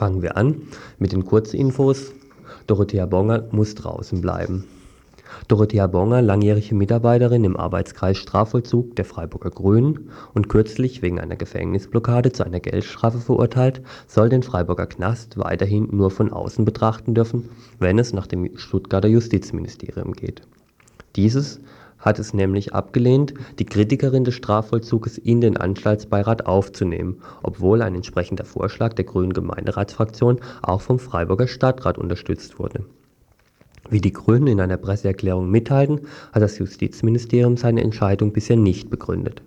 Fangen wir an mit den Kurzinfos. Dorothea Bonger muss draußen bleiben. Dorothea Bonger, langjährige Mitarbeiterin im Arbeitskreis Strafvollzug der Freiburger Grünen und kürzlich wegen einer Gefängnisblockade zu einer Geldstrafe verurteilt, soll den Freiburger Knast weiterhin nur von außen betrachten dürfen, wenn es nach dem Stuttgarter Justizministerium geht. Dieses hat es nämlich abgelehnt, die Kritikerin des Strafvollzuges in den Anstaltsbeirat aufzunehmen, obwohl ein entsprechender Vorschlag der grünen Gemeinderatsfraktion auch vom Freiburger Stadtrat unterstützt wurde. Wie die Grünen in einer Presseerklärung mitteilen, hat das Justizministerium seine Entscheidung bisher nicht begründet.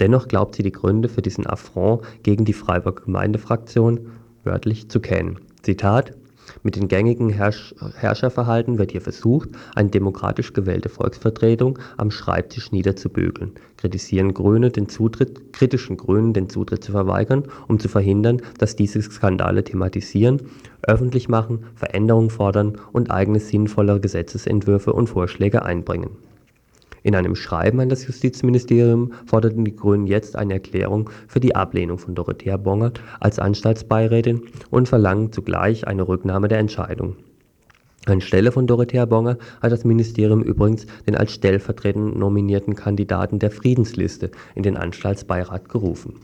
Dennoch glaubt sie die Gründe für diesen Affront gegen die Freiburger Gemeindefraktion wörtlich zu kennen. Zitat mit den gängigen Herrsch Herrscherverhalten wird hier versucht, eine demokratisch gewählte Volksvertretung am Schreibtisch niederzubügeln, kritisieren Grüne den Zutritt, kritischen Grünen den Zutritt zu verweigern, um zu verhindern, dass diese Skandale thematisieren, öffentlich machen, Veränderungen fordern und eigene sinnvolle Gesetzesentwürfe und Vorschläge einbringen in einem Schreiben an das Justizministerium forderten die Grünen jetzt eine Erklärung für die Ablehnung von Dorothea Bongert als Anstaltsbeirätin und verlangen zugleich eine Rücknahme der Entscheidung. Anstelle von Dorothea Bonger hat das Ministerium übrigens den als stellvertretend nominierten Kandidaten der Friedensliste in den Anstaltsbeirat gerufen.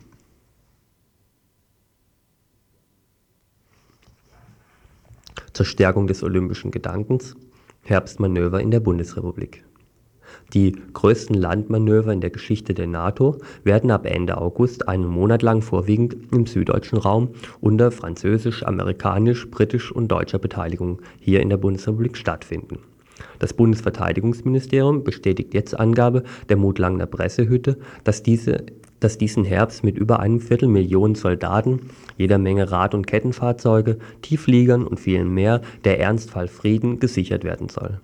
Zur Stärkung des olympischen Gedankens Herbstmanöver in der Bundesrepublik die größten Landmanöver in der Geschichte der NATO werden ab Ende August einen Monat lang vorwiegend im süddeutschen Raum unter französisch, amerikanisch, britisch und deutscher Beteiligung hier in der Bundesrepublik stattfinden. Das Bundesverteidigungsministerium bestätigt jetzt Angabe der Mutlangner Pressehütte, dass, diese, dass diesen Herbst mit über einem Viertelmillion Soldaten, jeder Menge Rad- und Kettenfahrzeuge, Tieffliegern und vielen mehr der Ernstfall Frieden gesichert werden soll.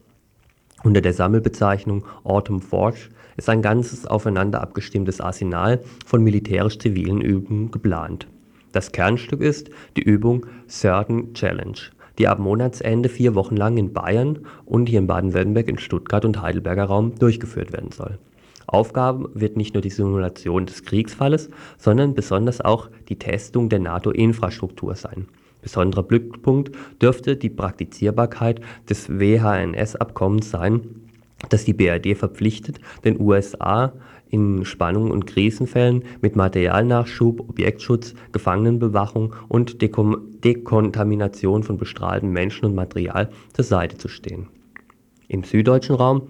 Unter der Sammelbezeichnung Autumn Forge ist ein ganzes aufeinander abgestimmtes Arsenal von militärisch-zivilen Übungen geplant. Das Kernstück ist die Übung Certain Challenge, die ab Monatsende vier Wochen lang in Bayern und hier in Baden-Württemberg, in Stuttgart und Heidelberger Raum durchgeführt werden soll. Aufgabe wird nicht nur die Simulation des Kriegsfalles, sondern besonders auch die Testung der NATO-Infrastruktur sein Besonderer Blickpunkt dürfte die Praktizierbarkeit des WHNS-Abkommens sein, das die BRD verpflichtet, den USA in Spannung und Krisenfällen mit Materialnachschub, Objektschutz, Gefangenenbewachung und Dekontamination von bestrahltem Menschen und Material zur Seite zu stehen. Im süddeutschen Raum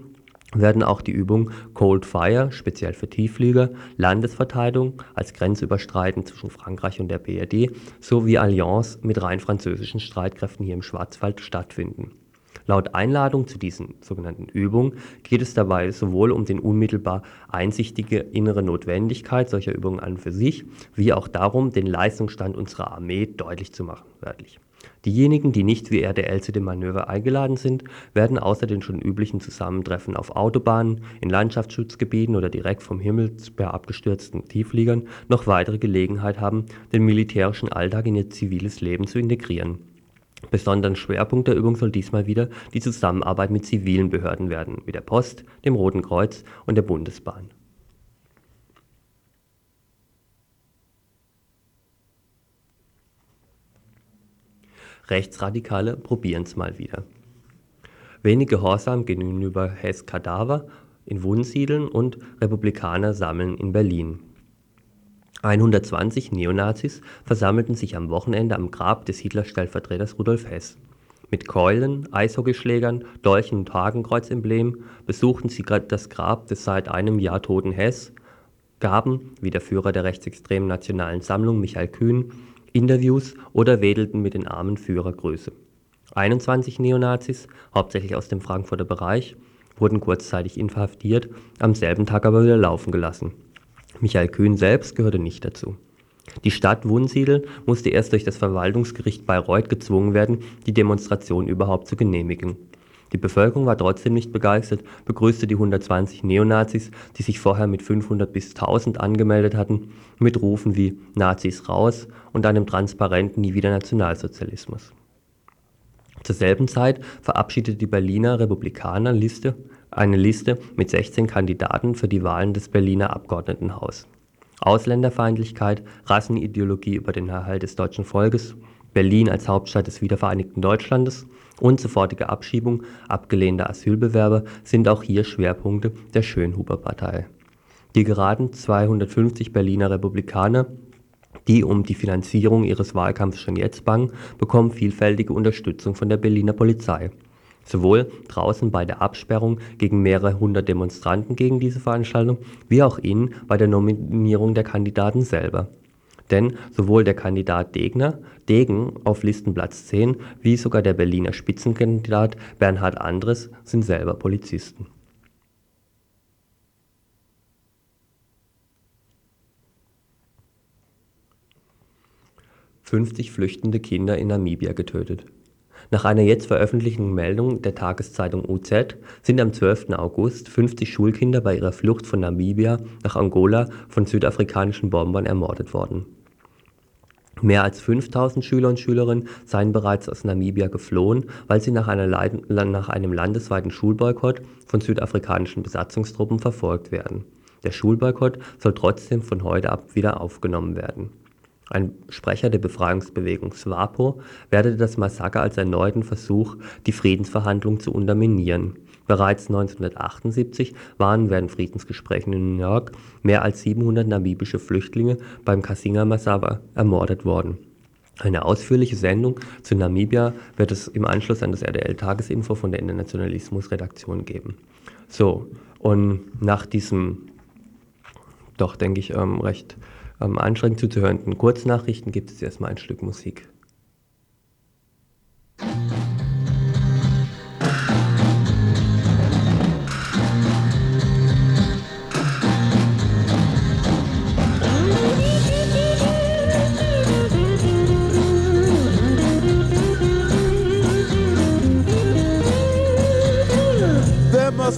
werden auch die Übungen Cold Fire (speziell für Tiefflieger), Landesverteidigung als grenzüberschreitend zwischen Frankreich und der BRD sowie Alliance mit rein französischen Streitkräften hier im Schwarzwald stattfinden. Laut Einladung zu diesen sogenannten Übungen geht es dabei sowohl um den unmittelbar einsichtige innere Notwendigkeit solcher Übungen an für sich, wie auch darum, den Leistungsstand unserer Armee deutlich zu machen (wörtlich Diejenigen, die nicht wie RDL zu dem Manöver eingeladen sind, werden außer den schon üblichen Zusammentreffen auf Autobahnen, in Landschaftsschutzgebieten oder direkt vom Himmel per abgestürzten Tieffliegern noch weitere Gelegenheit haben, den militärischen Alltag in ihr ziviles Leben zu integrieren. Besonderen Schwerpunkt der Übung soll diesmal wieder die Zusammenarbeit mit zivilen Behörden werden, wie der Post, dem Roten Kreuz und der Bundesbahn Rechtsradikale probieren es mal wieder. Wenig Gehorsam gegenüber Hess Kadaver in Wunsiedln und Republikaner sammeln in Berlin. 120 Neonazis versammelten sich am Wochenende am Grab des Hitler-Stellvertreters Rudolf Hess. Mit Keulen, Eishockeyschlägern, Dolchen und Hakenkreuzemblem besuchten sie das Grab des seit einem Jahr toten Hess, gaben, wie der Führer der rechtsextremen Nationalen Sammlung Michael Kühn, Interviews oder wedelten mit den armen Führergröße. 21 Neonazis, hauptsächlich aus dem Frankfurter Bereich, wurden kurzzeitig inhaftiert, am selben Tag aber wieder laufen gelassen. Michael Kühn selbst gehörte nicht dazu. Die Stadt Wunsiedel musste erst durch das Verwaltungsgericht Bayreuth gezwungen werden, die Demonstration überhaupt zu genehmigen die Bevölkerung war trotzdem nicht begeistert, begrüßte die 120 Neonazis, die sich vorher mit 500 bis 1000 angemeldet hatten, mit Rufen wie Nazis raus und einem transparenten Nie wieder Nationalsozialismus. Zur selben Zeit verabschiedete die Berliner Republikaner Liste eine Liste mit 16 Kandidaten für die Wahlen des Berliner Abgeordnetenhaus. Ausländerfeindlichkeit, Rassenideologie über den Erhalt des deutschen Volkes, Berlin als Hauptstadt des wiedervereinigten Deutschlandes und sofortige Abschiebung abgelehnter Asylbewerber sind auch hier Schwerpunkte der Schönhuber-Partei. Die geraden 250 Berliner Republikaner, die um die Finanzierung ihres Wahlkampfs schon jetzt bangen, bekommen vielfältige Unterstützung von der Berliner Polizei. Sowohl draußen bei der Absperrung gegen mehrere hundert Demonstranten gegen diese Veranstaltung, wie auch innen bei der Nominierung der Kandidaten selber. Denn sowohl der Kandidat Degner, Degen auf Listenplatz 10, wie sogar der Berliner Spitzenkandidat Bernhard Andres sind selber Polizisten. Fünfzig flüchtende Kinder in Namibia getötet nach einer jetzt veröffentlichten Meldung der Tageszeitung UZ sind am 12. August 50 Schulkinder bei ihrer Flucht von Namibia nach Angola von südafrikanischen Bombern ermordet worden. Mehr als 5000 Schüler und Schülerinnen seien bereits aus Namibia geflohen, weil sie nach, nach einem landesweiten Schulboykott von südafrikanischen Besatzungstruppen verfolgt werden. Der Schulboykott soll trotzdem von heute ab wieder aufgenommen werden ein Sprecher der Befreiungsbewegung SWAPO wertete das Massaker als erneuten Versuch, die Friedensverhandlungen zu unterminieren. Bereits 1978 waren während Friedensgesprächen in New York mehr als 700 namibische Flüchtlinge beim Kasinga-Massaker ermordet worden. Eine ausführliche Sendung zu Namibia wird es im Anschluss an das RDL-Tagesinfo von der Internationalismus-Redaktion geben. So, und nach diesem doch, denke ich, ähm, recht ähm, anstrengend zuzuhörenden Kurznachrichten gibt es erstmal ein Stück Musik.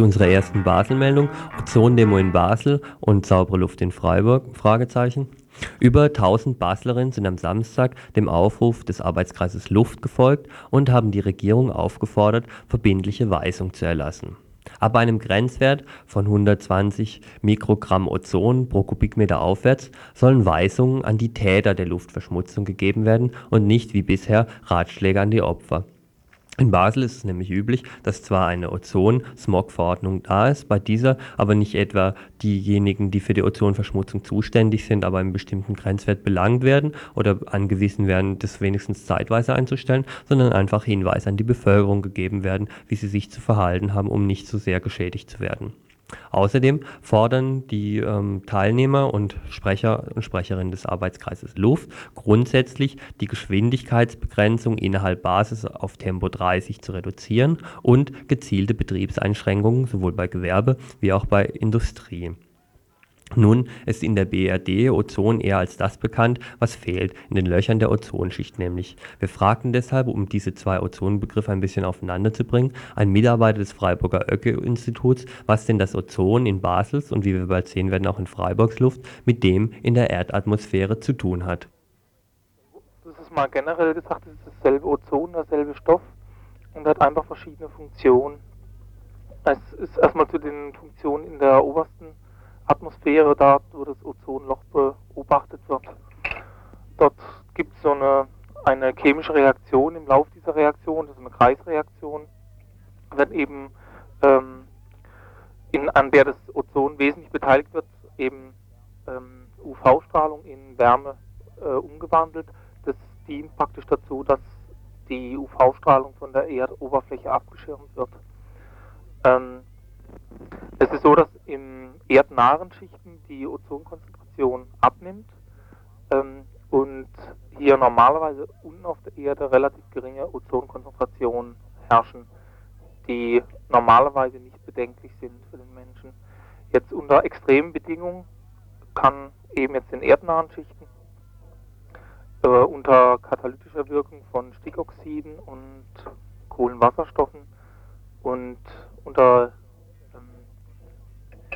Zu unserer ersten Basel-Meldung. Ozondemo in Basel und saubere Luft in Freiburg? Fragezeichen. Über 1000 Baslerinnen sind am Samstag dem Aufruf des Arbeitskreises Luft gefolgt und haben die Regierung aufgefordert, verbindliche Weisungen zu erlassen. Ab einem Grenzwert von 120 Mikrogramm Ozon pro Kubikmeter aufwärts sollen Weisungen an die Täter der Luftverschmutzung gegeben werden und nicht wie bisher Ratschläge an die Opfer in Basel ist es nämlich üblich, dass zwar eine Ozon-Smog-Verordnung da ist, bei dieser aber nicht etwa diejenigen, die für die Ozonverschmutzung zuständig sind, aber einen bestimmten Grenzwert belangt werden oder angewiesen werden, das wenigstens zeitweise einzustellen, sondern einfach Hinweise an die Bevölkerung gegeben werden, wie sie sich zu verhalten haben, um nicht so sehr geschädigt zu werden. Außerdem fordern die ähm, Teilnehmer und Sprecher und Sprecherinnen des Arbeitskreises Luft. Grundsätzlich die Geschwindigkeitsbegrenzung innerhalb Basis auf Tempo 30 zu reduzieren und gezielte Betriebseinschränkungen sowohl bei Gewerbe wie auch bei Industrie nun ist in der BRD Ozon eher als das bekannt, was fehlt, in den Löchern der Ozonschicht nämlich. Wir fragten deshalb, um diese zwei Ozonbegriffe ein bisschen aufeinander zu bringen, einen Mitarbeiter des Freiburger Oecke-Instituts, was denn das Ozon in Basels und wie wir bald sehen werden auch in Freiburgs Luft mit dem in der Erdatmosphäre zu tun hat. Das ist mal generell gesagt, es ist dasselbe Ozon, derselbe Stoff und hat einfach verschiedene Funktionen. Es ist erstmal zu den Funktionen in der obersten Atmosphäre, da wo das Ozonloch beobachtet wird. Dort gibt es so eine, eine chemische Reaktion im Lauf dieser Reaktion, das ist eine Kreisreaktion, wenn eben ähm, in, an der das Ozon wesentlich beteiligt wird, eben ähm, UV-Strahlung in Wärme äh, umgewandelt. Das dient praktisch dazu, dass die UV-Strahlung von der Erdoberfläche abgeschirmt wird. Ähm, es ist so, dass in erdnahen Schichten die Ozonkonzentration abnimmt ähm, und hier normalerweise unten auf der Erde relativ geringe Ozonkonzentrationen herrschen, die normalerweise nicht bedenklich sind für den Menschen. Jetzt unter extremen Bedingungen kann eben jetzt in erdnahen Schichten äh, unter katalytischer Wirkung von Stickoxiden und Kohlenwasserstoffen und unter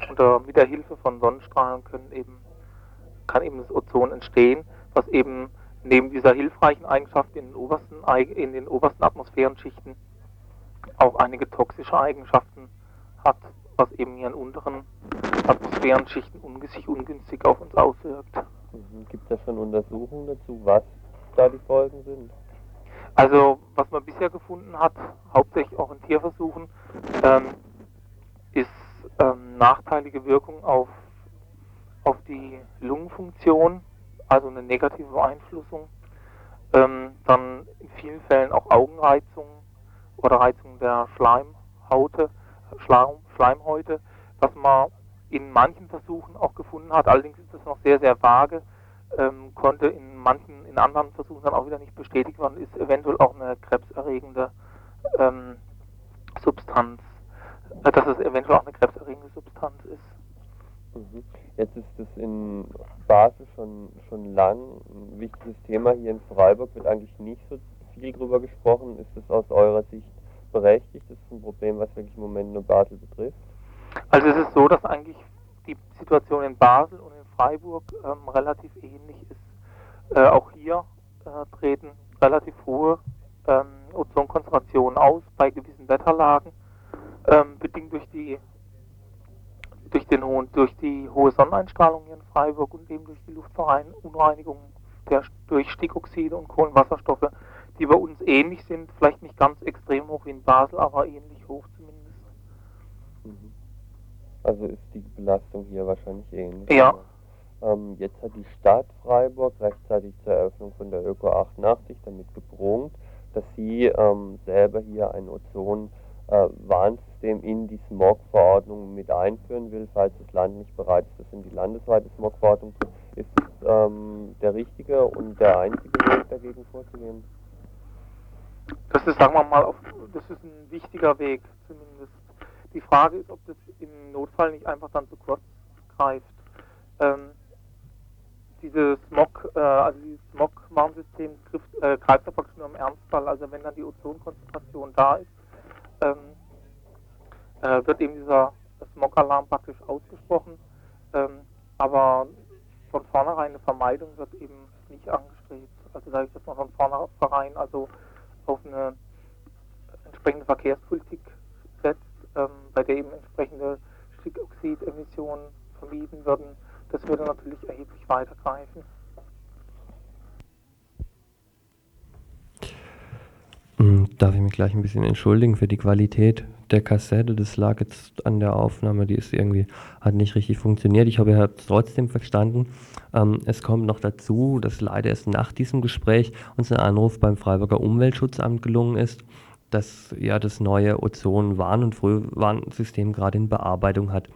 unter mit der Hilfe von Sonnenstrahlen können eben, kann eben das Ozon entstehen, was eben neben dieser hilfreichen Eigenschaft in den obersten, in den obersten Atmosphärenschichten auch einige toxische Eigenschaften hat, was eben hier in unteren Atmosphärenschichten sich ungünstig auf uns auswirkt. Mhm. Gibt es da schon Untersuchungen dazu, was da die Folgen sind? Also, was man bisher gefunden hat, hauptsächlich auch in Tierversuchen, ähm, ist ähm, nachteilige Wirkung auf, auf die Lungenfunktion, also eine negative Beeinflussung. Ähm, dann in vielen Fällen auch Augenreizungen oder Reizungen der Schleimhaute, Schleim, Schleimhäute, was man in manchen Versuchen auch gefunden hat. Allerdings ist das noch sehr, sehr vage, ähm, konnte in manchen, in anderen Versuchen dann auch wieder nicht bestätigt werden, ist eventuell auch eine krebserregende ähm, Substanz dass es eventuell auch eine krebserregende Substanz ist. Mhm. Jetzt ist es in Basel schon, schon lang ein wichtiges Thema. Hier in Freiburg wird eigentlich nicht so viel drüber gesprochen. Ist es aus eurer Sicht berechtigt? Das ist ein Problem, was wirklich im Moment nur Basel betrifft? Also es ist so, dass eigentlich die Situation in Basel und in Freiburg ähm, relativ ähnlich ist. Äh, auch hier äh, treten relativ hohe ähm, Ozonkonzentrationen aus bei gewissen Wetterlagen ähm, bedingt durch die durch den hohen, durch die hohe Sonneneinstrahlung hier in Freiburg und eben durch die Luftverunreinigung der, durch Stickoxide und Kohlenwasserstoffe, die bei uns ähnlich sind, vielleicht nicht ganz extrem hoch wie in Basel, aber ähnlich hoch zumindest. Mhm. Also ist die Belastung hier wahrscheinlich ähnlich. Ja. Ähm, jetzt hat die Stadt Freiburg rechtzeitig zur Eröffnung von der Öko 88 damit geprunkt, dass sie ähm, selber hier ein Ozon äh, Warnsystem in die Smog-Verordnung mit einführen will, falls das Land nicht bereit ist, das in die landesweite Smog-Verordnung zu. Ist es ähm, der richtige und der einzige Weg dagegen vorzugehen? Das ist, sagen wir mal, auf, das ist ein wichtiger Weg zumindest. Die Frage ist, ob das im Notfall nicht einfach dann zu kurz greift. Ähm, dieses Smog, äh, also dieses Smog-Warnsystem äh, greift ja praktisch nur im Ernstfall, also wenn dann die Ozonkonzentration da ist, ähm, äh, wird eben dieser Smog-Alarm praktisch ausgesprochen, ähm, aber von vornherein eine Vermeidung wird eben nicht angestrebt. Also da ist dass man von vornherein also auf eine entsprechende Verkehrspolitik setzt, ähm, bei der eben entsprechende Stickoxidemissionen vermieden würden. Das würde natürlich erheblich weitergreifen. Hm, darf ich mich gleich ein bisschen entschuldigen für die Qualität der Kassette? Das lag jetzt an der Aufnahme, die ist irgendwie, hat nicht richtig funktioniert. Ich hoffe, ihr habt es trotzdem verstanden. Ähm, es kommt noch dazu, dass leider erst nach diesem Gespräch uns ein Anruf beim Freiburger Umweltschutzamt gelungen ist, dass ja das neue Ozon-Warn- und Frühwarnsystem gerade in Bearbeitung hat.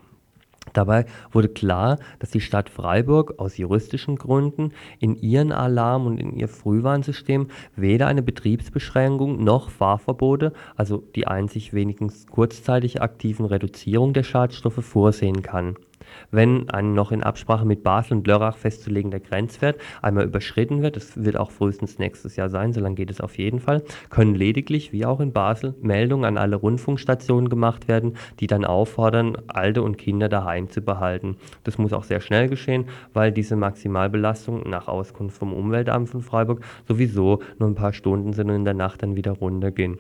Dabei wurde klar, dass die Stadt Freiburg aus juristischen Gründen in ihren Alarm und in ihr Frühwarnsystem weder eine Betriebsbeschränkung noch Fahrverbote, also die einzig wenigstens kurzzeitig aktiven Reduzierung der Schadstoffe vorsehen kann wenn ein noch in Absprache mit Basel und Lörrach festzulegender Grenzwert einmal überschritten wird, das wird auch frühestens nächstes Jahr sein, so lange geht es auf jeden Fall, können lediglich, wie auch in Basel, Meldungen an alle Rundfunkstationen gemacht werden, die dann auffordern, Alte und Kinder daheim zu behalten. Das muss auch sehr schnell geschehen, weil diese Maximalbelastung nach Auskunft vom Umweltamt von Freiburg sowieso nur ein paar Stunden sind und in der Nacht dann wieder runtergehen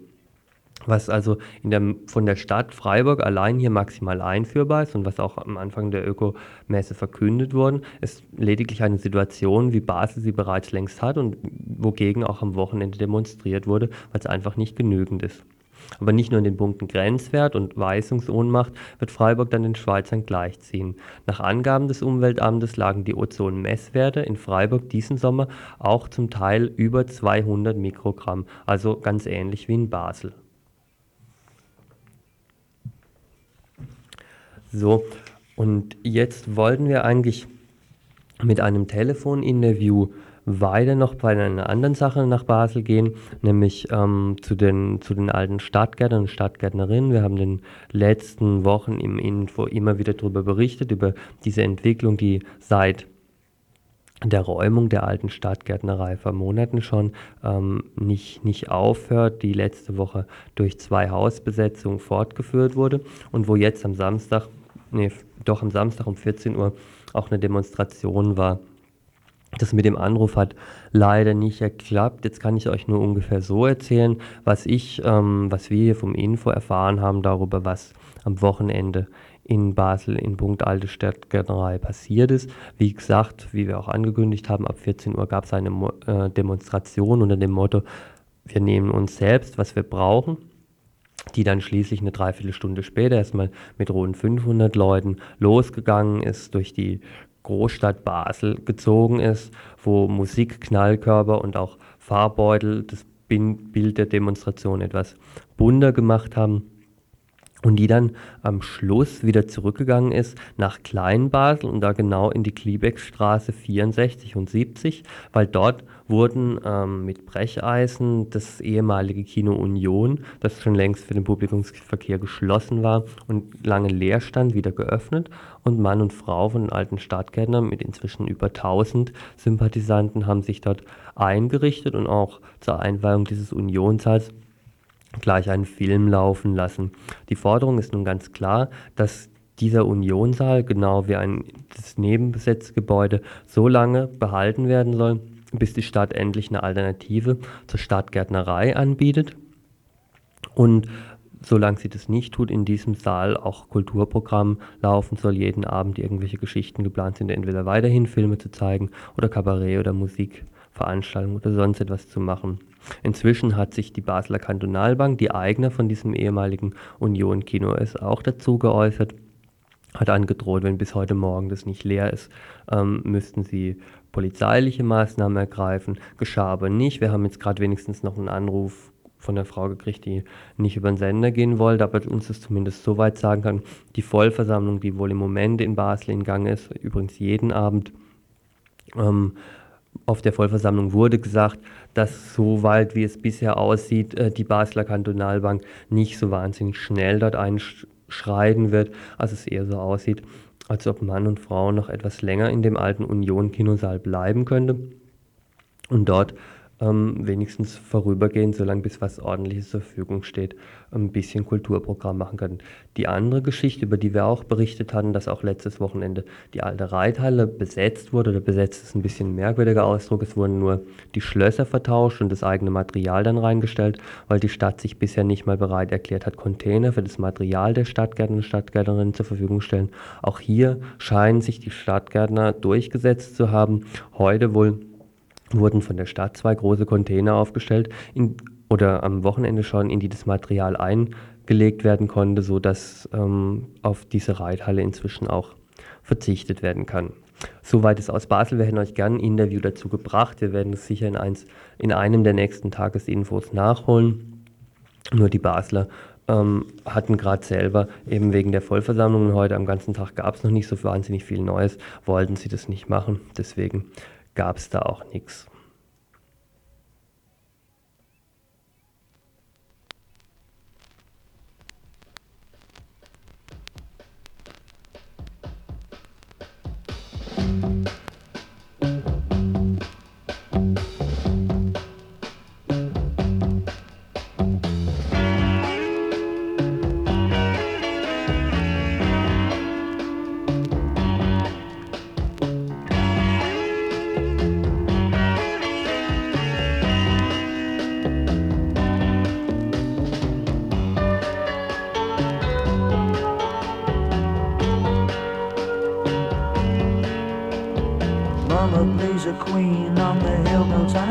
was also der, von der Stadt Freiburg allein hier maximal einführbar ist und was auch am Anfang der Ökomesse verkündet wurde, ist lediglich eine Situation, wie Basel sie bereits längst hat und wogegen auch am Wochenende demonstriert wurde, weil es einfach nicht genügend ist. Aber nicht nur in den Punkten Grenzwert und Weisungsohnmacht wird Freiburg dann den Schweizern gleichziehen. Nach Angaben des Umweltamtes lagen die Ozonmesswerte in Freiburg diesen Sommer auch zum Teil über 200 Mikrogramm, also ganz ähnlich wie in Basel. So, und jetzt wollten wir eigentlich mit einem Telefoninterview weiter noch bei einer anderen Sache nach Basel gehen, nämlich ähm, zu, den, zu den alten Stadtgärtnern und Stadtgärtnerinnen. Wir haben in den letzten Wochen im Info immer wieder darüber berichtet, über diese Entwicklung, die seit der Räumung der alten Stadtgärtnerei vor Monaten schon ähm, nicht, nicht aufhört, die letzte Woche durch zwei Hausbesetzungen fortgeführt wurde und wo jetzt am Samstag nee, doch am Samstag um 14 Uhr auch eine Demonstration war. Das mit dem Anruf hat leider nicht geklappt. Jetzt kann ich euch nur ungefähr so erzählen, was ich, ähm, was wir hier vom Info erfahren haben darüber, was am Wochenende in Basel in Punkt Alte Stadtgärtnerei passiert ist. Wie gesagt, wie wir auch angekündigt haben, ab 14 Uhr gab es eine Mo äh, Demonstration unter dem Motto, wir nehmen uns selbst, was wir brauchen die dann schließlich eine Dreiviertelstunde später erstmal mit rund 500 Leuten losgegangen ist, durch die Großstadt Basel gezogen ist, wo Musik, Knallkörper und auch Farbeutel das Bild der Demonstration etwas bunter gemacht haben und die dann am Schluss wieder zurückgegangen ist nach Kleinbasel und da genau in die Kliebeckstraße 64 und 70, weil dort wurden ähm, mit Brecheisen das ehemalige Kino Union, das schon längst für den Publikumsverkehr geschlossen war und lange leer stand, wieder geöffnet. Und Mann und Frau von den alten Stadtgärtnern mit inzwischen über 1000 Sympathisanten haben sich dort eingerichtet und auch zur Einweihung dieses Unionssaals gleich einen Film laufen lassen. Die Forderung ist nun ganz klar, dass dieser Unionssaal, genau wie ein das Nebenbesetzgebäude, so lange behalten werden soll, bis die Stadt endlich eine Alternative zur Stadtgärtnerei anbietet. Und solange sie das nicht tut, in diesem Saal auch Kulturprogramm laufen soll, jeden Abend irgendwelche Geschichten geplant sind, entweder weiterhin Filme zu zeigen oder Kabarett oder Musikveranstaltungen oder sonst etwas zu machen. Inzwischen hat sich die Basler Kantonalbank, die Eigner von diesem ehemaligen Union-Kino ist, auch dazu geäußert, hat angedroht, wenn bis heute Morgen das nicht leer ist, ähm, müssten sie polizeiliche Maßnahmen ergreifen. Geschah aber nicht. Wir haben jetzt gerade wenigstens noch einen Anruf von der Frau gekriegt, die nicht über den Sender gehen wollte, aber uns das zumindest so weit sagen kann, die Vollversammlung, die wohl im Moment in Basel in Gang ist, übrigens jeden Abend, ähm, auf der Vollversammlung wurde gesagt, dass so weit wie es bisher aussieht, äh, die Basler Kantonalbank nicht so wahnsinnig schnell dort einschreiten wird, als es eher so aussieht, als ob Mann und Frau noch etwas länger in dem alten Union-Kinosaal bleiben könnte. Und dort ähm, wenigstens vorübergehend, solange bis was Ordentliches zur Verfügung steht, ein bisschen Kulturprogramm machen können. Die andere Geschichte, über die wir auch berichtet hatten, dass auch letztes Wochenende die alte Reithalle besetzt wurde, oder besetzt ist ein bisschen ein merkwürdiger Ausdruck, es wurden nur die Schlösser vertauscht und das eigene Material dann reingestellt, weil die Stadt sich bisher nicht mal bereit erklärt hat, Container für das Material der Stadtgärtner und Stadtgärtnerinnen zur Verfügung stellen. Auch hier scheinen sich die Stadtgärtner durchgesetzt zu haben. Heute wohl wurden von der Stadt zwei große Container aufgestellt in, oder am Wochenende schon, in die das Material eingelegt werden konnte, sodass ähm, auf diese Reithalle inzwischen auch verzichtet werden kann. Soweit ist aus Basel. Wir hätten euch gerne ein Interview dazu gebracht. Wir werden es sicher in, eins, in einem der nächsten Tagesinfos nachholen. Nur die Basler ähm, hatten gerade selber eben wegen der Vollversammlungen heute am ganzen Tag gab es noch nicht so wahnsinnig viel Neues, wollten sie das nicht machen. Deswegen gab es da auch nichts.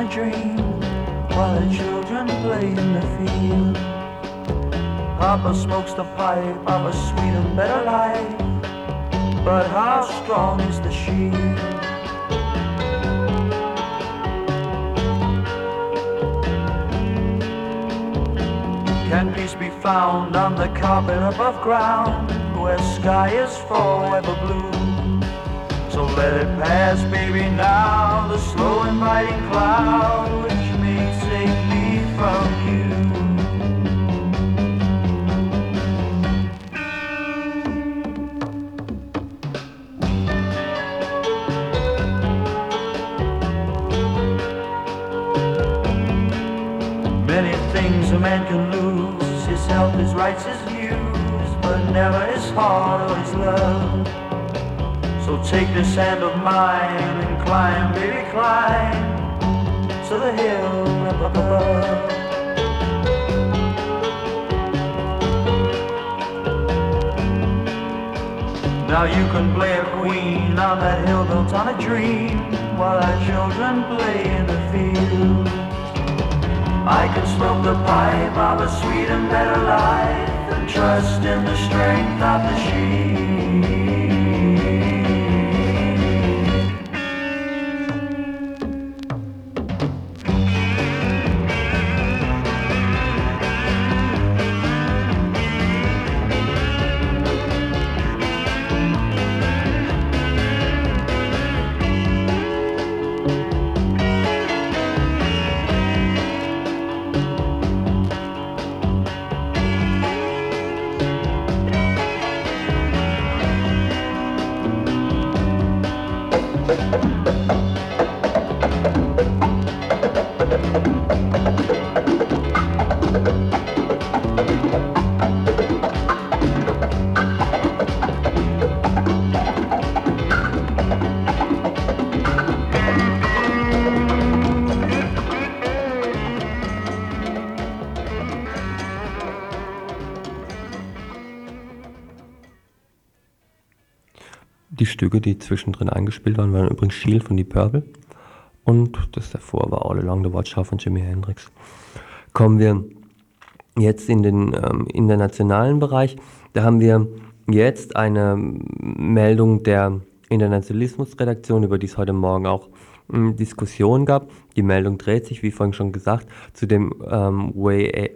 dream while the children play in the field. Papa smokes the pipe of a sweet and better life, but how strong is the shield? Can peace be found on the carpet above ground, where sky is forever blue? So let it pass, baby, now, the slow inviting cloud which may save me from you. Many things a man can lose, his health, his rights, his views, but never his heart or his love. So take this hand of mine and climb, baby, climb to the hill up above. Now you can play a queen on that hill built on a dream while our children play in the field. I can smoke the pipe of a sweet and better life and trust in the strength of the sheep. Stücke, die zwischendrin eingespielt waren, waren übrigens Shield von Deep Purple und das davor war All Along the Watchtower von Jimi Hendrix. Kommen wir jetzt in den ähm, internationalen Bereich. Da haben wir jetzt eine Meldung der Internationalismusredaktion, über die es heute Morgen auch ähm, Diskussion gab. Die Meldung dreht sich, wie vorhin schon gesagt, zu dem ähm, WACL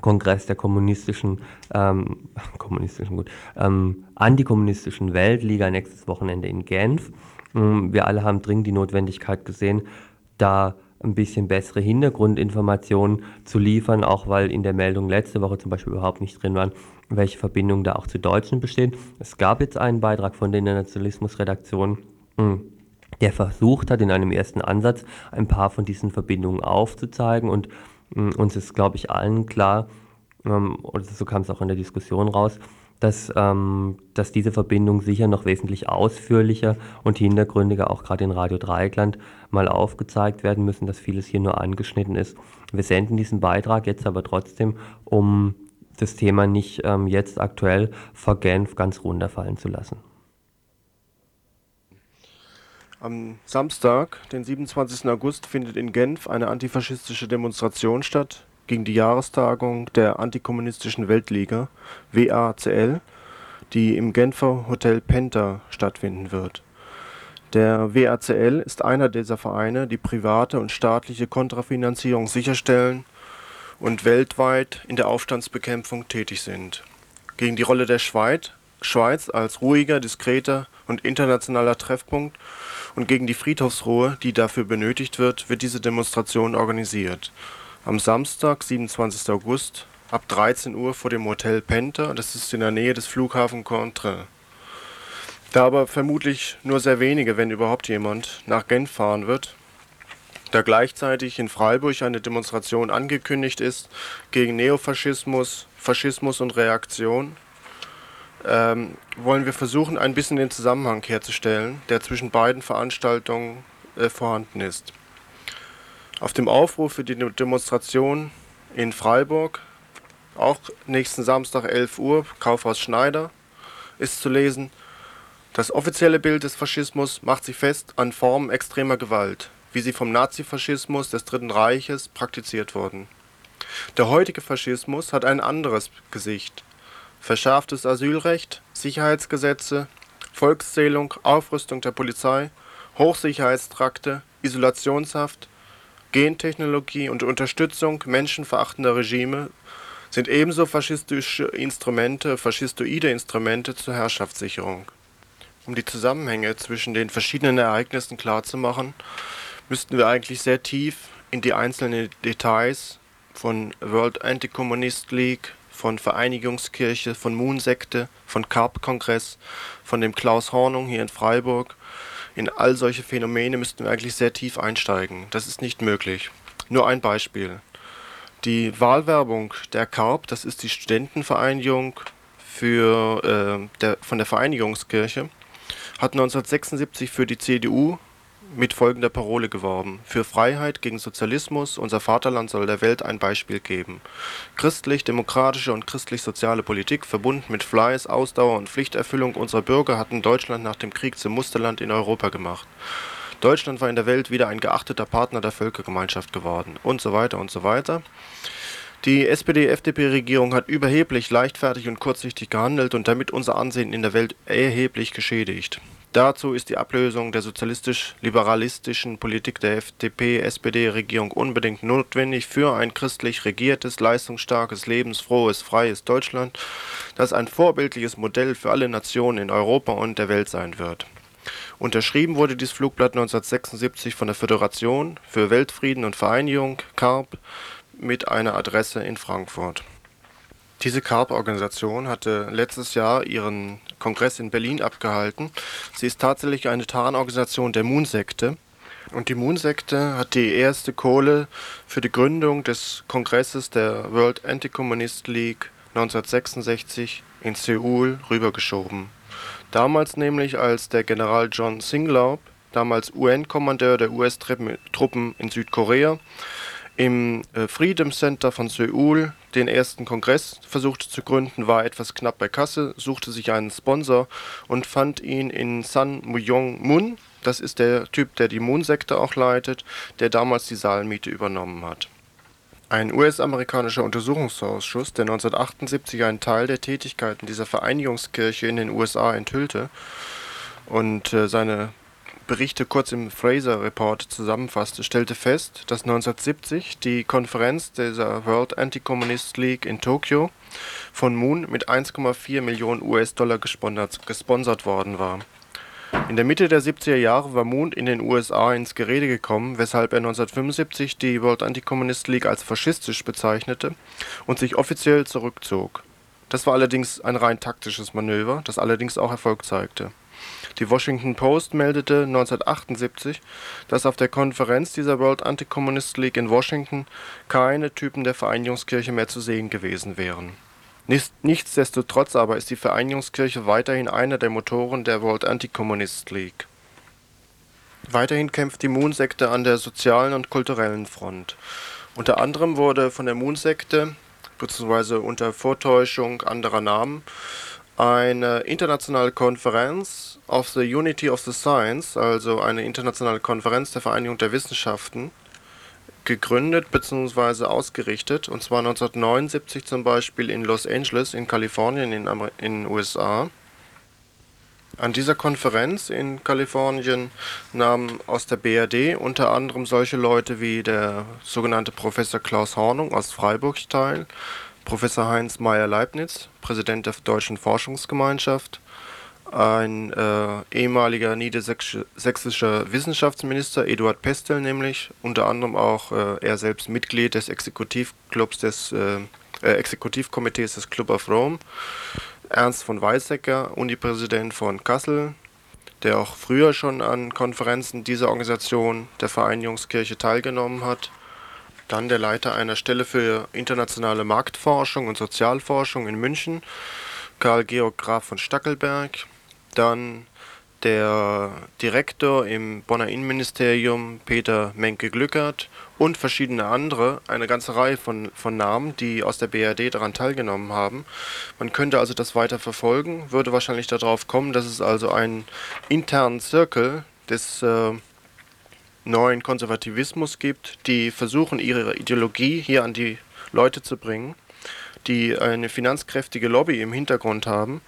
Kongress der kommunistischen, ähm, kommunistischen gut, ähm, antikommunistischen Weltliga nächstes Wochenende in Genf. Ähm, wir alle haben dringend die Notwendigkeit gesehen, da ein bisschen bessere Hintergrundinformationen zu liefern, auch weil in der Meldung letzte Woche zum Beispiel überhaupt nicht drin waren, welche Verbindungen da auch zu Deutschen bestehen. Es gab jetzt einen Beitrag von der Nationalismusredaktion. Hm der versucht hat, in einem ersten Ansatz ein paar von diesen Verbindungen aufzuzeigen. Und uns ist, glaube ich, allen klar, ähm, und so kam es auch in der Diskussion raus, dass, ähm, dass diese Verbindungen sicher noch wesentlich ausführlicher und hintergründiger auch gerade in Radio Dreieckland mal aufgezeigt werden müssen, dass vieles hier nur angeschnitten ist. Wir senden diesen Beitrag jetzt aber trotzdem, um das Thema nicht ähm, jetzt aktuell vor Genf ganz runterfallen zu lassen. Am Samstag, den 27. August, findet in Genf eine antifaschistische Demonstration statt gegen die Jahrestagung der Antikommunistischen Weltliga (WACL), die im Genfer Hotel Penta stattfinden wird. Der WACL ist einer dieser Vereine, die private und staatliche Kontrafinanzierung sicherstellen und weltweit in der Aufstandsbekämpfung tätig sind. Gegen die Rolle der Schweiz als ruhiger, diskreter und internationaler Treffpunkt und gegen die Friedhofsruhe, die dafür benötigt wird, wird diese Demonstration organisiert. Am Samstag, 27. August, ab 13 Uhr vor dem Hotel Penta, das ist in der Nähe des Flughafen Cointrin. Da aber vermutlich nur sehr wenige, wenn überhaupt jemand, nach Genf fahren wird, da gleichzeitig in Freiburg eine Demonstration angekündigt ist gegen Neofaschismus, Faschismus und Reaktion, ähm, wollen wir versuchen, ein bisschen den Zusammenhang herzustellen, der zwischen beiden Veranstaltungen äh, vorhanden ist. Auf dem Aufruf für die Demonstration in Freiburg, auch nächsten Samstag 11 Uhr, Kaufhaus Schneider, ist zu lesen, das offizielle Bild des Faschismus macht sich fest an Formen extremer Gewalt, wie sie vom Nazifaschismus des Dritten Reiches praktiziert wurden. Der heutige Faschismus hat ein anderes Gesicht verschärftes Asylrecht, Sicherheitsgesetze, Volkszählung, Aufrüstung der Polizei, Hochsicherheitstrakte, Isolationshaft, Gentechnologie und Unterstützung menschenverachtender Regime sind ebenso faschistische Instrumente, faschistoide Instrumente zur Herrschaftssicherung. Um die Zusammenhänge zwischen den verschiedenen Ereignissen klarzumachen, müssten wir eigentlich sehr tief in die einzelnen Details von World Anti-Communist League, von Vereinigungskirche, von Moon-Sekte, von Karp-Kongress, von dem Klaus Hornung hier in Freiburg. In all solche Phänomene müssten wir eigentlich sehr tief einsteigen. Das ist nicht möglich. Nur ein Beispiel. Die Wahlwerbung der Karp, das ist die Studentenvereinigung für, äh, der, von der Vereinigungskirche, hat 1976 für die CDU mit folgender Parole geworben: Für Freiheit gegen Sozialismus, unser Vaterland soll der Welt ein Beispiel geben. Christlich-demokratische und christlich-soziale Politik, verbunden mit Fleiß, Ausdauer und Pflichterfüllung unserer Bürger, hatten Deutschland nach dem Krieg zum Musterland in Europa gemacht. Deutschland war in der Welt wieder ein geachteter Partner der Völkergemeinschaft geworden und so weiter und so weiter. Die SPD-FDP-Regierung hat überheblich, leichtfertig und kurzsichtig gehandelt und damit unser Ansehen in der Welt erheblich geschädigt Dazu ist die Ablösung der sozialistisch-liberalistischen Politik der FDP-SPD-Regierung unbedingt notwendig für ein christlich regiertes, leistungsstarkes, lebensfrohes, freies Deutschland, das ein vorbildliches Modell für alle Nationen in Europa und der Welt sein wird. Unterschrieben wurde dieses Flugblatt 1976 von der Föderation für Weltfrieden und Vereinigung (CARP) mit einer Adresse in Frankfurt diese CARP-Organisation hatte letztes Jahr ihren Kongress in Berlin abgehalten. Sie ist tatsächlich eine Tarnorganisation der Moon-Sekte. Und die Moon-Sekte hat die erste Kohle für die Gründung des Kongresses der World Anti-Communist League 1966 in Seoul rübergeschoben. Damals nämlich als der General John Singlaub, damals UN-Kommandeur der US-Truppen in Südkorea, im äh, Freedom Center von Seoul den ersten Kongress versuchte zu gründen, war etwas knapp bei Kasse, suchte sich einen Sponsor und fand ihn in Sun Myung Moon. Das ist der Typ, der die Moon-Sekte auch leitet, der damals die Saalmiete übernommen hat. Ein US-amerikanischer Untersuchungsausschuss, der 1978 einen Teil der Tätigkeiten dieser Vereinigungskirche in den USA enthüllte und äh, seine Berichte kurz im Fraser Report zusammenfasste, stellte fest, dass 1970 die Konferenz dieser World Anti-Communist League in Tokio von Moon mit 1,4 Millionen US-Dollar gesponsert worden war. In der Mitte der 70er Jahre war Moon in den USA ins Gerede gekommen, weshalb er 1975 die World Anti-Communist League als faschistisch bezeichnete und sich offiziell zurückzog. Das war allerdings ein rein taktisches Manöver, das allerdings auch Erfolg zeigte Die Washington Post meldete 1978, dass auf der Konferenz dieser World Anti-Communist League in Washington keine Typen der Vereinigungskirche mehr zu sehen gewesen wären. Nichtsdestotrotz aber ist die Vereinigungskirche weiterhin einer der Motoren der World Anti-Communist League. Weiterhin kämpft die Moon-Sekte an der sozialen und kulturellen Front. Unter anderem wurde von der Moon-Sekte, beziehungsweise unter Vortäuschung anderer Namen, eine internationale Konferenz of the Unity of the Science, also eine internationale Konferenz der Vereinigung der Wissenschaften, gegründet bzw. ausgerichtet, und zwar 1979 zum Beispiel in Los Angeles in Kalifornien in den USA. An dieser Konferenz in Kalifornien nahmen aus der BRD unter anderem solche Leute wie der sogenannte Professor Klaus Hornung aus Freiburg teil Professor Heinz Meyer-Leibniz, Präsident der Deutschen Forschungsgemeinschaft, ein äh, ehemaliger niedersächsischer Wissenschaftsminister, Eduard Pestel nämlich, unter anderem auch äh, er selbst Mitglied des Exekutivclubs des äh, äh Exekutivkomitees des Club of Rome, Ernst von Weizsäcker, Unipräsident von Kassel, der auch früher schon an Konferenzen dieser Organisation der Vereinigungskirche teilgenommen hat, dann der Leiter einer Stelle für internationale Marktforschung und Sozialforschung in München, Karl Georg Graf von Stackelberg. Dann der Direktor im Bonner Innenministerium, Peter Menke-Glückert und verschiedene andere, eine ganze Reihe von, von Namen, die aus der BRD daran teilgenommen haben. Man könnte also das weiter verfolgen, würde wahrscheinlich darauf kommen, dass es also einen internen Zirkel des äh, neuen Konservativismus gibt, die versuchen, ihre Ideologie hier an die Leute zu bringen, die eine finanzkräftige Lobby im Hintergrund haben,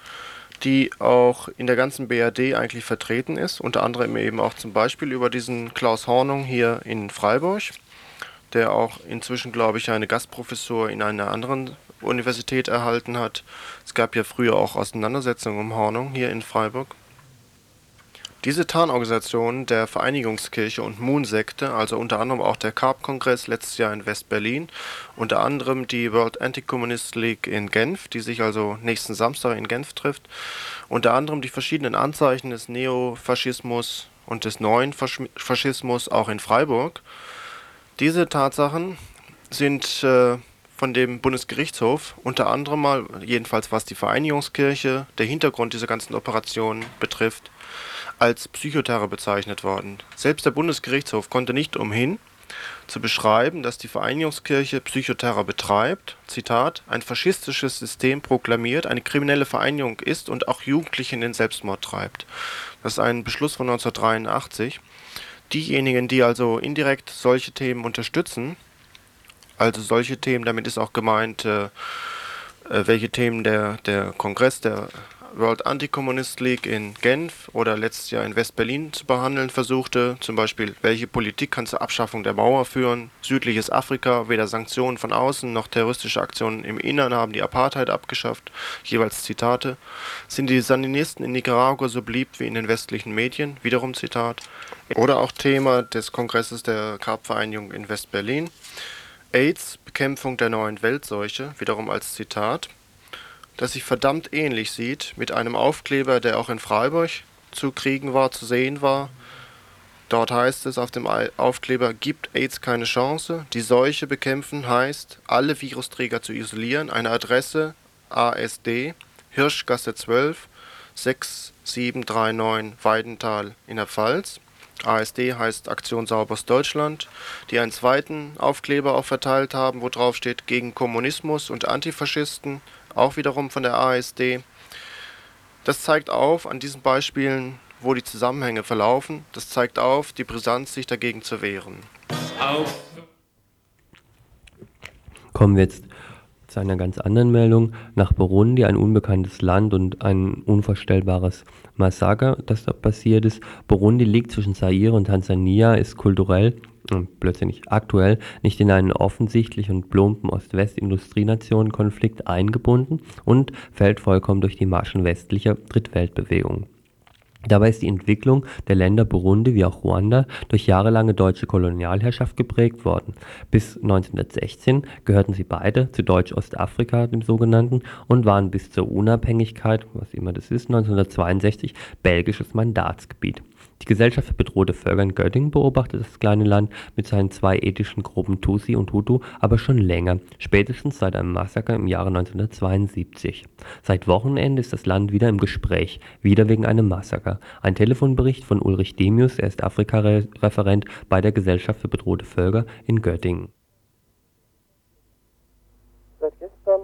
die auch in der ganzen BRD eigentlich vertreten ist, unter anderem eben auch zum Beispiel über diesen Klaus Hornung hier in Freiburg, der auch inzwischen, glaube ich, eine Gastprofessur in einer anderen Universität erhalten hat. Es gab ja früher auch Auseinandersetzungen um Hornung hier in Freiburg. Diese Tarnorganisationen der Vereinigungskirche und Moon-Sekte, also unter anderem auch der Carp-Kongress letztes Jahr in West-Berlin, unter anderem die World Anti-Communist League in Genf, die sich also nächsten Samstag in Genf trifft, unter anderem die verschiedenen Anzeichen des Neofaschismus und des neuen Faschismus auch in Freiburg. Diese Tatsachen sind äh, von dem Bundesgerichtshof unter anderem mal, jedenfalls was die Vereinigungskirche, der Hintergrund dieser ganzen Operationen betrifft, als Psychoterror bezeichnet worden. Selbst der Bundesgerichtshof konnte nicht umhin, zu beschreiben, dass die Vereinigungskirche Psychoterror betreibt, Zitat, ein faschistisches System proklamiert, eine kriminelle Vereinigung ist und auch Jugendliche in den Selbstmord treibt. Das ist ein Beschluss von 1983. Diejenigen, die also indirekt solche Themen unterstützen, also solche Themen, damit ist auch gemeint, äh, äh welche Themen der, der Kongress der World Anti-Communist League in Genf oder letztes Jahr in West-Berlin zu behandeln versuchte, zum Beispiel welche Politik kann zur Abschaffung der Mauer führen, südliches Afrika, weder Sanktionen von außen noch terroristische Aktionen im Innern haben die Apartheid abgeschafft, jeweils Zitate, sind die Sandinisten in Nicaragua so beliebt wie in den westlichen Medien, wiederum Zitat, oder auch Thema des Kongresses der Karpvereinigung in West-Berlin, AIDS, Bekämpfung der neuen Weltseuche, wiederum als Zitat, das sich verdammt ähnlich sieht, mit einem Aufkleber, der auch in Freiburg zu kriegen war, zu sehen war. Dort heißt es auf dem Aufkleber, gibt AIDS keine Chance. Die Seuche bekämpfen heißt, alle Virusträger zu isolieren. Eine Adresse ASD, Hirschgasse 12, 6739 Weidental in der Pfalz. ASD heißt Aktion Sauberes Deutschland, die einen zweiten Aufkleber auch verteilt haben, wo drauf steht gegen Kommunismus und Antifaschisten auch wiederum von der ASD. Das zeigt auf an diesen Beispielen, wo die Zusammenhänge verlaufen. Das zeigt auf die Brisanz, sich dagegen zu wehren. Kommen wir jetzt zu einer ganz anderen Meldung. Nach Burundi, ein unbekanntes Land und ein unvorstellbares Massaker, das da passiert ist. Burundi liegt zwischen Zaire und Tansania, ist kulturell plötzlich aktuell nicht in einen offensichtlich und plumpen Ost-West-Industrienation-Konflikt eingebunden und fällt vollkommen durch die Marschen westlicher Drittweltbewegungen. Dabei ist die Entwicklung der Länder Burundi wie auch Ruanda durch jahrelange deutsche Kolonialherrschaft geprägt worden. Bis 1916 gehörten sie beide zu Deutsch-Ostafrika, dem sogenannten, und waren bis zur Unabhängigkeit, was immer das ist, 1962 belgisches Mandatsgebiet die Gesellschaft für bedrohte Völker in Göttingen beobachtet das kleine Land mit seinen zwei ethnischen Gruppen Tutsi und Hutu aber schon länger, spätestens seit einem Massaker im Jahre 1972. Seit Wochenende ist das Land wieder im Gespräch, wieder wegen einem Massaker. Ein Telefonbericht von Ulrich Demius, er ist Afrika-Referent bei der Gesellschaft für bedrohte Völker in Göttingen. Seit gestern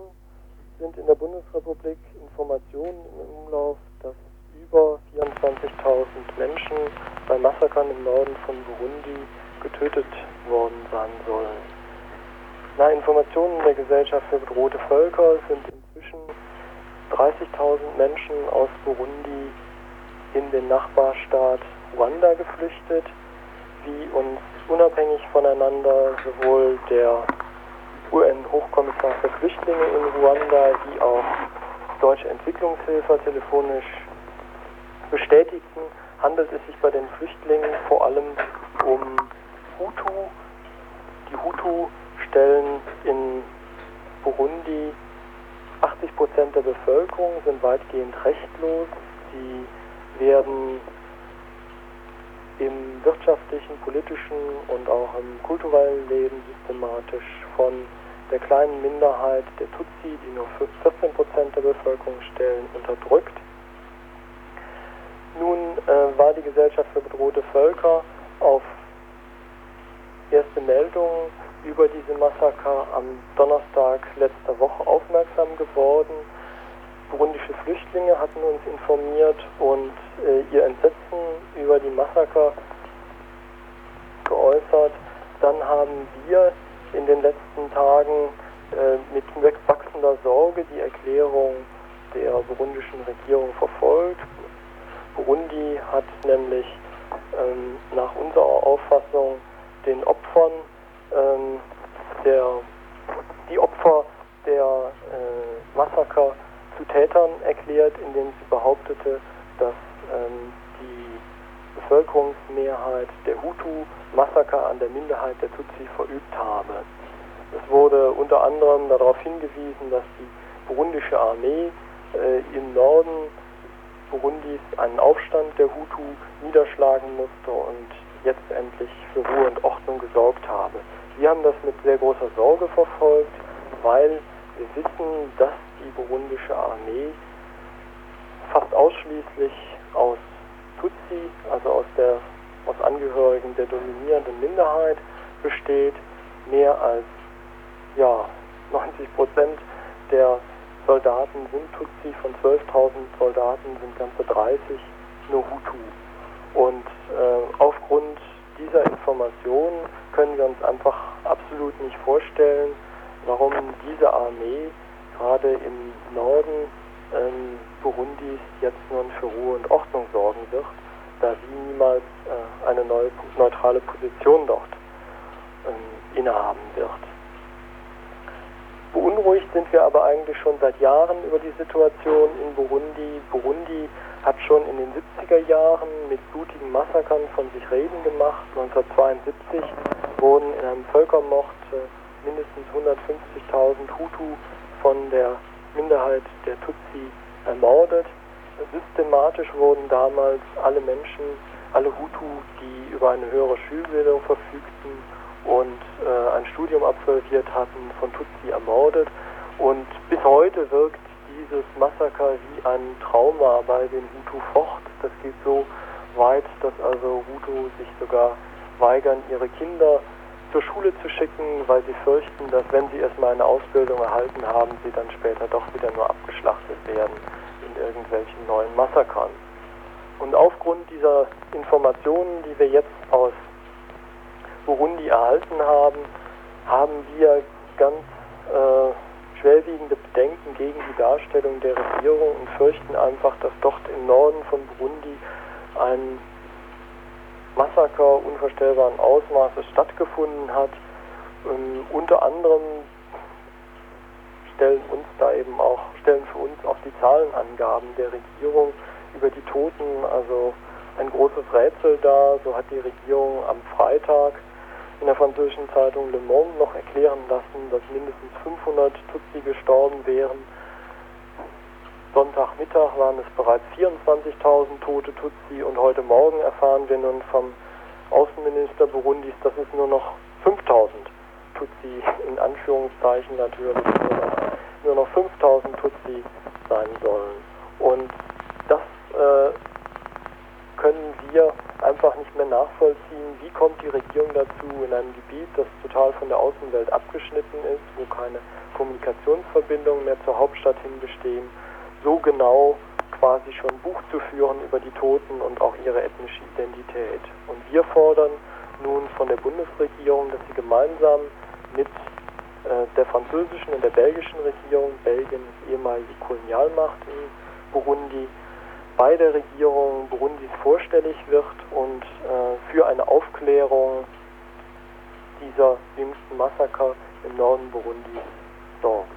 sind in der Bundesrepublik Informationen im Umlauf, dass über 24.000 Menschen bei Massakern im Norden von Burundi getötet worden sein sollen. Nach Informationen der Gesellschaft für bedrohte Völker sind inzwischen 30.000 Menschen aus Burundi in den Nachbarstaat Ruanda geflüchtet, wie uns unabhängig voneinander sowohl der UN-Hochkommissar für Flüchtlinge in Ruanda wie auch Deutsche Entwicklungshilfe telefonisch bestätigten, handelt es sich bei den Flüchtlingen vor allem um Hutu. Die Hutu stellen in Burundi 80 Prozent der Bevölkerung, sind weitgehend rechtlos. Sie werden im wirtschaftlichen, politischen und auch im kulturellen Leben systematisch von der kleinen Minderheit der Tutsi, die nur 14 Prozent der Bevölkerung stellen, unterdrückt. Nun äh, war die Gesellschaft für bedrohte Völker auf erste Meldungen über diese Massaker am Donnerstag letzter Woche aufmerksam geworden. Burundische Flüchtlinge hatten uns informiert und äh, ihr Entsetzen über die Massaker geäußert. Dann haben wir in den letzten Tagen äh, mit wachsender Sorge die Erklärung der burundischen Regierung verfolgt. Burundi hat nämlich ähm, nach unserer Auffassung den Opfern ähm, der, die Opfer der äh, Massaker zu Tätern erklärt, indem sie behauptete, dass ähm, die Bevölkerungsmehrheit der Hutu Massaker an der Minderheit der Tutsi verübt habe. Es wurde unter anderem darauf hingewiesen, dass die burundische Armee äh, im Norden Burundis einen Aufstand der Hutu niederschlagen musste und jetzt endlich für Ruhe und Ordnung gesorgt habe. Wir haben das mit sehr großer Sorge verfolgt, weil wir wissen, dass die burundische Armee fast ausschließlich aus Tutsi, also aus, der, aus Angehörigen der dominierenden Minderheit besteht. Mehr als ja, 90 Prozent der Soldaten sind Tutsi, von 12.000 Soldaten sind ganze 30 nur Hutu. Und äh, aufgrund dieser Informationen können wir uns einfach absolut nicht vorstellen, warum diese Armee gerade im Norden ähm, Burundis jetzt nun für Ruhe und Ordnung sorgen wird, da sie niemals äh, eine neue neutrale Position dort ähm, innehaben wird. Beunruhigt sind wir aber eigentlich schon seit Jahren über die Situation in Burundi. Burundi hat schon in den 70er Jahren mit blutigen Massakern von sich reden gemacht. 1972 wurden in einem Völkermord äh, mindestens 150.000 Hutu von der Minderheit der Tutsi ermordet. Systematisch wurden damals alle Menschen, alle Hutu, die über eine höhere Schulbildung verfügten, und äh, ein Studium absolviert hatten, von Tutsi ermordet. Und bis heute wirkt dieses Massaker wie ein Trauma bei den Hutu fort. Das geht so weit, dass also Hutu sich sogar weigern, ihre Kinder zur Schule zu schicken, weil sie fürchten, dass wenn sie erstmal eine Ausbildung erhalten haben, sie dann später doch wieder nur abgeschlachtet werden in irgendwelchen neuen Massakern. Und aufgrund dieser Informationen, die wir jetzt aus Burundi erhalten haben, haben wir ganz äh, schwerwiegende Bedenken gegen die Darstellung der Regierung und fürchten einfach, dass dort im Norden von Burundi ein Massaker unvorstellbaren Ausmaßes stattgefunden hat. Ähm, unter anderem stellen uns da eben auch, stellen für uns auch die Zahlenangaben der Regierung über die Toten also ein großes Rätsel dar. So hat die Regierung am Freitag in der französischen Zeitung Le Monde noch erklären lassen, dass mindestens 500 Tutsi gestorben wären. Sonntagmittag waren es bereits 24.000 tote Tutsi und heute Morgen erfahren wir nun vom Außenminister Burundis, dass es nur noch 5.000 Tutsi, in Anführungszeichen natürlich, nur noch 5.000 Tutsi sein sollen. Und das äh, können wir einfach nicht mehr nachvollziehen. Wie kommt die Regierung dazu, in einem Gebiet, das total von der Außenwelt abgeschnitten ist, wo keine Kommunikationsverbindungen mehr zur Hauptstadt hin bestehen, so genau quasi schon Buch zu führen über die Toten und auch ihre ethnische Identität. Und wir fordern nun von der Bundesregierung, dass sie gemeinsam mit äh, der französischen und der belgischen Regierung, Belgien ist ehemalige Kolonialmacht in Burundi, bei der Regierung Burundis vorstellig wird und äh, für eine Aufklärung dieser jüngsten Massaker im Norden Burundis sorgt.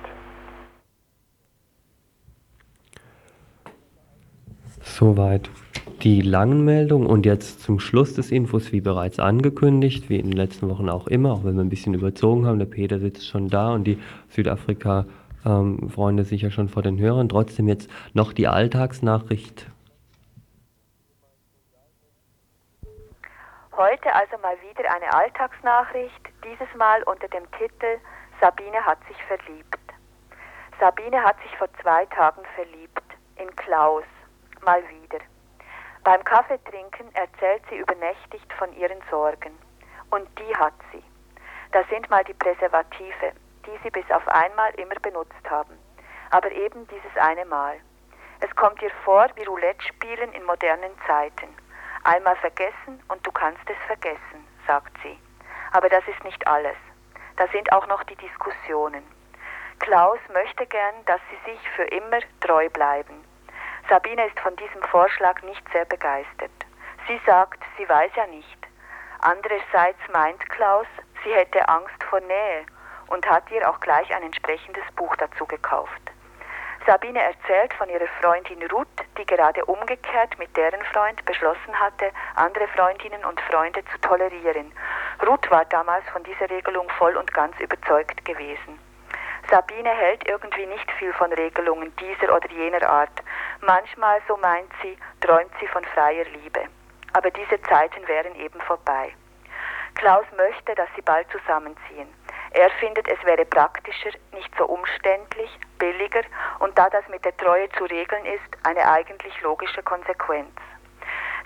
Soweit die langen und jetzt zum Schluss des Infos, wie bereits angekündigt, wie in den letzten Wochen auch immer, auch wenn wir ein bisschen überzogen haben, der Peter sitzt schon da und die Südafrika ähm, Freunde sicher schon vor den Hörern. Trotzdem jetzt noch die Alltagsnachricht. Heute also mal wieder eine Alltagsnachricht, dieses Mal unter dem Titel Sabine hat sich verliebt. Sabine hat sich vor zwei Tagen verliebt, in Klaus, mal wieder. Beim Kaffeetrinken erzählt sie übernächtigt von ihren Sorgen. Und die hat sie. Das sind mal die Präservative, die sie bis auf einmal immer benutzt haben. Aber eben dieses eine Mal. Es kommt ihr vor wie Roulette spielen in modernen Zeiten. Einmal vergessen und du kannst es vergessen, sagt sie. Aber das ist nicht alles. Da sind auch noch die Diskussionen. Klaus möchte gern, dass sie sich für immer treu bleiben. Sabine ist von diesem Vorschlag nicht sehr begeistert. Sie sagt, sie weiß ja nicht. Andererseits meint Klaus, sie hätte Angst vor Nähe und hat ihr auch gleich ein entsprechendes Buch dazu gekauft. Sabine erzählt von ihrer Freundin Ruth, die gerade umgekehrt mit deren Freund beschlossen hatte, andere Freundinnen und Freunde zu tolerieren. Ruth war damals von dieser Regelung voll und ganz überzeugt gewesen. Sabine hält irgendwie nicht viel von Regelungen dieser oder jener Art. Manchmal, so meint sie, träumt sie von freier Liebe. Aber diese Zeiten wären eben vorbei. Klaus möchte, dass sie bald zusammenziehen. Er findet, es wäre praktischer, nicht so umständlich, billiger und da das mit der Treue zu regeln ist, eine eigentlich logische Konsequenz.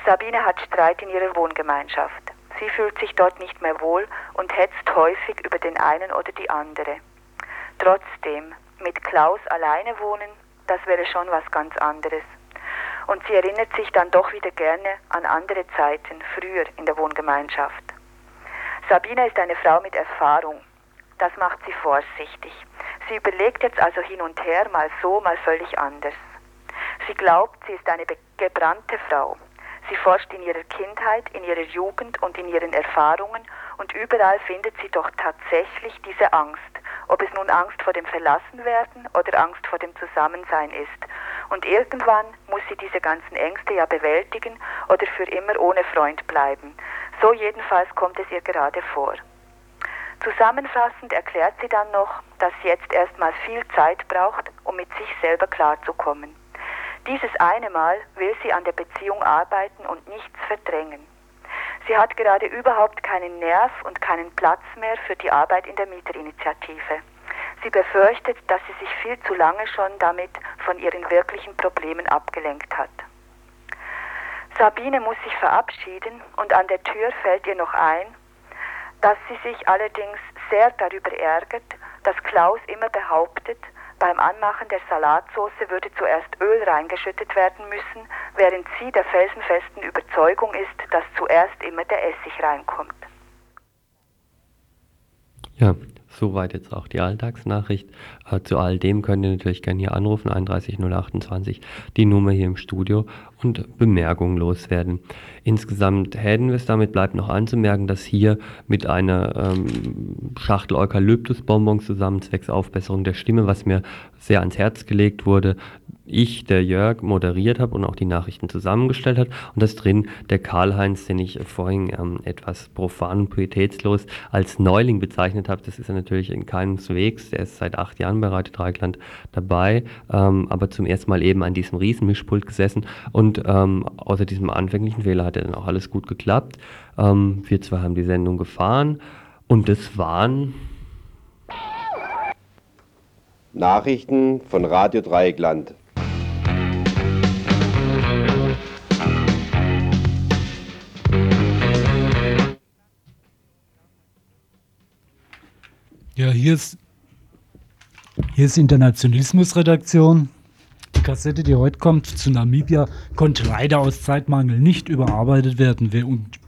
Sabine hat Streit in ihrer Wohngemeinschaft. Sie fühlt sich dort nicht mehr wohl und hetzt häufig über den einen oder die andere. Trotzdem, mit Klaus alleine wohnen, das wäre schon was ganz anderes. Und sie erinnert sich dann doch wieder gerne an andere Zeiten, früher in der Wohngemeinschaft. Sabine ist eine Frau mit Erfahrung. Das macht sie vorsichtig. Sie überlegt jetzt also hin und her, mal so, mal völlig anders. Sie glaubt, sie ist eine gebrannte Frau. Sie forscht in ihrer Kindheit, in ihrer Jugend und in ihren Erfahrungen und überall findet sie doch tatsächlich diese Angst, ob es nun Angst vor dem Verlassenwerden oder Angst vor dem Zusammensein ist. Und irgendwann muss sie diese ganzen Ängste ja bewältigen oder für immer ohne Freund bleiben. So jedenfalls kommt es ihr gerade vor. Zusammenfassend erklärt sie dann noch, dass sie jetzt erstmal viel Zeit braucht, um mit sich selber klarzukommen. Dieses eine Mal will sie an der Beziehung arbeiten und nichts verdrängen. Sie hat gerade überhaupt keinen Nerv und keinen Platz mehr für die Arbeit in der Mieterinitiative. Sie befürchtet, dass sie sich viel zu lange schon damit von ihren wirklichen Problemen abgelenkt hat. Sabine muss sich verabschieden und an der Tür fällt ihr noch ein, dass sie sich allerdings sehr darüber ärgert, dass Klaus immer behauptet, beim Anmachen der Salatsauce würde zuerst Öl reingeschüttet werden müssen, während sie der felsenfesten Überzeugung ist, dass zuerst immer der Essig reinkommt. Ja, Soweit jetzt auch die Alltagsnachricht. Äh, zu all dem könnt ihr natürlich gerne hier anrufen, 31028, die Nummer hier im Studio und Bemerkungen loswerden. Insgesamt hätten wir es damit, bleibt noch anzumerken, dass hier mit einer ähm, Schachtel Eukalyptusbonbons zusammen zwecks Aufbesserung der Stimme, was mir sehr ans Herz gelegt wurde, ich, der Jörg, moderiert habe und auch die Nachrichten zusammengestellt hat. Und das drin der Karl-Heinz, den ich vorhin ähm, etwas profan und pietätslos als Neuling bezeichnet habe. Das ist er natürlich in keineswegs. Der ist seit acht Jahren bei Radio Dreikland dabei, ähm, aber zum ersten Mal eben an diesem Riesenmischpult gesessen. Und ähm, außer diesem anfänglichen Fehler hat dann auch alles gut geklappt. Ähm, wir zwei haben die Sendung gefahren und es waren Nachrichten von Radio Dreieckland. Ja, hier ist, hier ist Internationalismusredaktion. Die Kassette, die heute kommt zu Namibia, konnte leider aus Zeitmangel nicht überarbeitet werden. Wer und